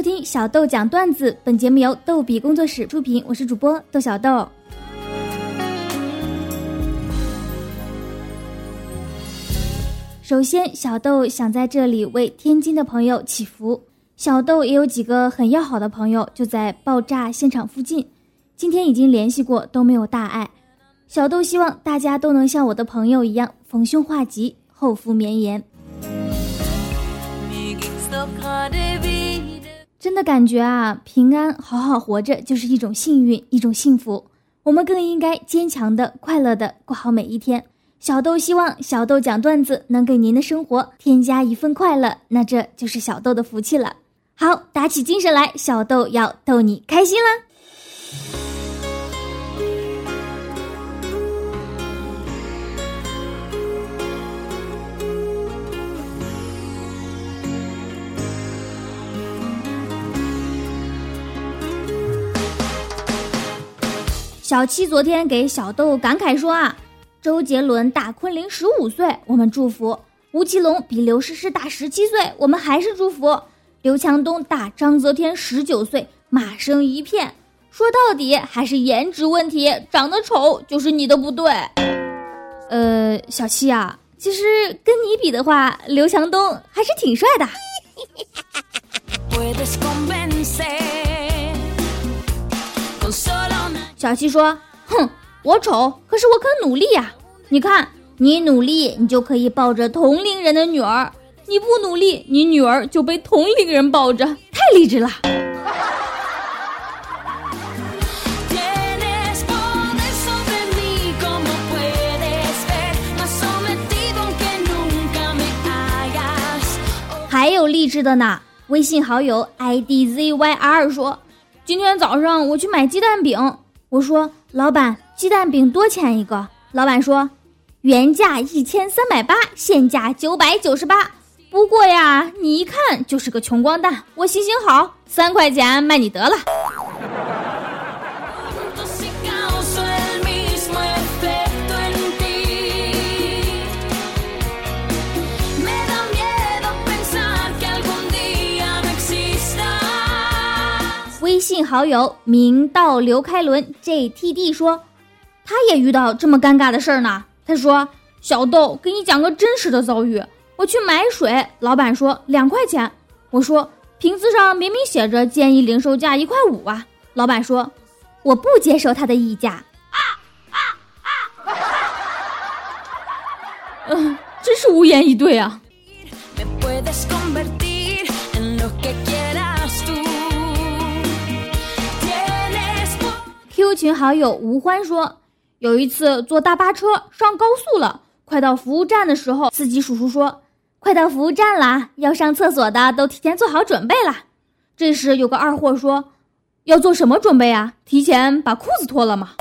收听小豆讲段子，本节目由逗比工作室出品，我是主播豆小豆。首先，小豆想在这里为天津的朋友祈福。小豆也有几个很要好的朋友，就在爆炸现场附近，今天已经联系过，都没有大碍。小豆希望大家都能像我的朋友一样，逢凶化吉，后福绵延。真的感觉啊，平安好好活着就是一种幸运，一种幸福。我们更应该坚强的、快乐的过好每一天。小豆希望小豆讲段子能给您的生活添加一份快乐，那这就是小豆的福气了。好，打起精神来，小豆要逗你开心了！小七昨天给小豆感慨说啊。周杰伦大昆凌十五岁，我们祝福；吴奇隆比刘诗诗大十七岁，我们还是祝福；刘强东大张泽天十九岁，骂声一片。说到底还是颜值问题，长得丑就是你的不对。呃，小七啊，其实跟你比的话，刘强东还是挺帅的。小七说：“哼。”我丑，可是我肯努力呀！你看，你努力，你就可以抱着同龄人的女儿；你不努力，你女儿就被同龄人抱着。太励志了！还有励志的呢！微信好友 idzyr 说：“今天早上我去买鸡蛋饼，我说老板。”鸡蛋饼多钱一个？老板说，原价一千三百八，现价九百九十八。不过呀，你一看就是个穷光蛋，我行行好，三块钱卖你得了。好友明道刘开伦 JTD 说。他也遇到这么尴尬的事儿呢。他说：“小豆，给你讲个真实的遭遇。我去买水，老板说两块钱。我说瓶子上明明写着建议零售价一块五啊。老板说我不接受他的议价。嗯，真是无言以对啊。Q 群好友吴欢说。有一次坐大巴车上高速了，快到服务站的时候，司机叔叔说：“快到服务站了，要上厕所的都提前做好准备了。”这时有个二货说：“要做什么准备啊？提前把裤子脱了吗？”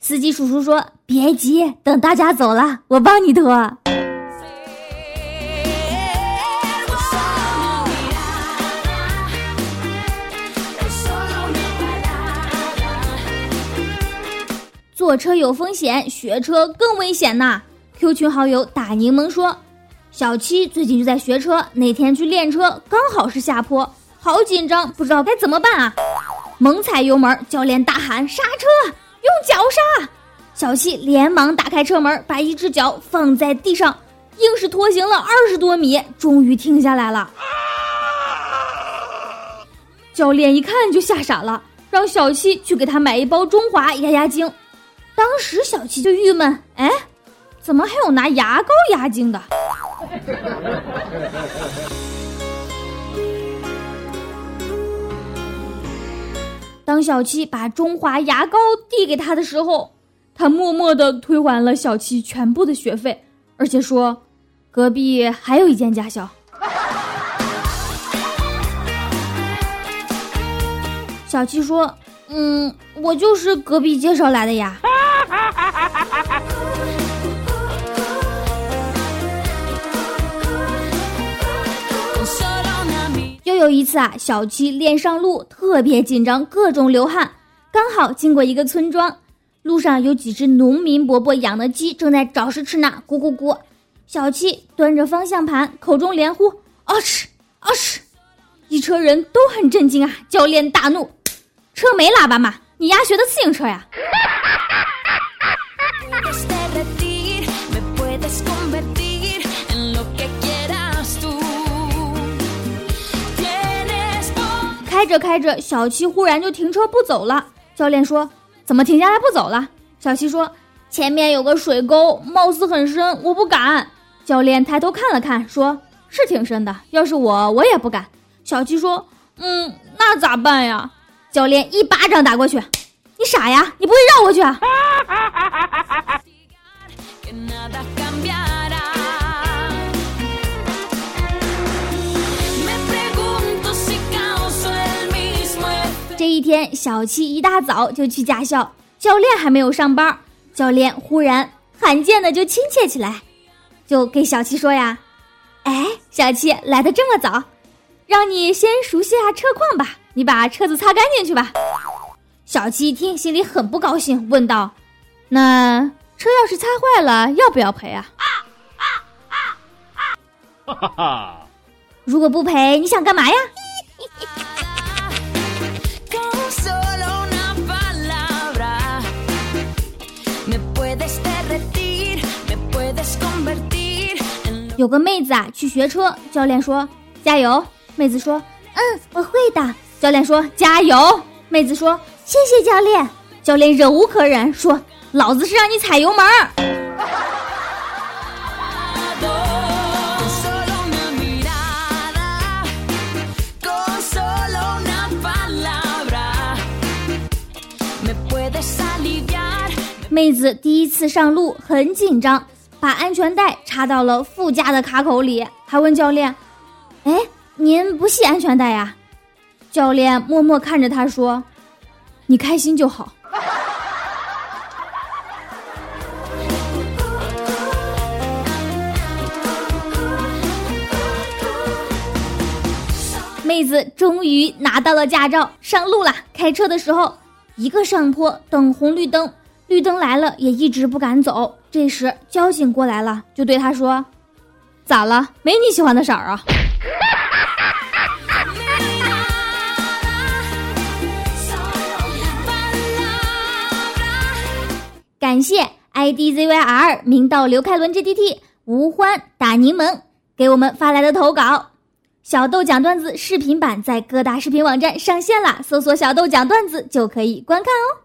司机叔叔说：“别急，等大家走了，我帮你脱。”坐车有风险，学车更危险呐！Q 群好友打柠檬说：“小七最近就在学车，那天去练车，刚好是下坡，好紧张，不知道该怎么办啊！猛踩油门，教练大喊刹车，用脚刹。小七连忙打开车门，把一只脚放在地上，硬是拖行了二十多米，终于停下来了。教练一看就吓傻了，让小七去给他买一包中华压压惊。”当时小七就郁闷，哎，怎么还有拿牙膏压惊的？当小七把中华牙膏递给他的时候，他默默的退还了小七全部的学费，而且说，隔壁还有一间驾校。小七说：“嗯，我就是隔壁介绍来的呀。”又有一次啊，小七练上路特别紧张，各种流汗。刚好经过一个村庄，路上有几只农民伯伯养的鸡正在找食吃呢，咕咕咕。小七端着方向盘，口中连呼：“啊吃，啊是，一车人都很震惊啊！教练大怒：“车没喇叭吗？你丫学的自行车呀？”开着开着，小七忽然就停车不走了。教练说：“怎么停下来不走了？”小七说：“前面有个水沟，貌似很深，我不敢。”教练抬头看了看，说：“是挺深的，要是我，我也不敢。”小七说：“嗯，那咋办呀？”教练一巴掌打过去：“你傻呀？你不会绕过去啊？”这一天，小七一大早就去驾校，教练还没有上班。教练忽然罕见的就亲切起来，就给小七说呀：“哎，小七来的这么早，让你先熟悉下车况吧。你把车子擦干净去吧。”小七一听，心里很不高兴，问道：“那车要是擦坏了，要不要赔啊？”哈哈哈！如果不赔，你想干嘛呀？有个妹子啊，去学车，教练说加油。妹子说：“嗯，我会的。”教练说：“加油。”妹子说：“谢谢教练。”教练忍无可忍，说：“老子是让你踩油门。”妹子第一次上路很紧张，把安全带插到了副驾的卡口里，还问教练：“哎，您不系安全带呀？”教练默默看着她说：“你开心就好。”妹子终于拿到了驾照，上路了。开车的时候，一个上坡等红绿灯。绿灯来了，也一直不敢走。这时交警过来了，就对他说：“咋了？没你喜欢的色儿啊？”感谢 IDZYR 明道刘开伦 g d t 吴欢打柠檬给我们发来的投稿。小豆讲段子视频版在各大视频网站上线啦，搜索“小豆讲段子”就可以观看哦。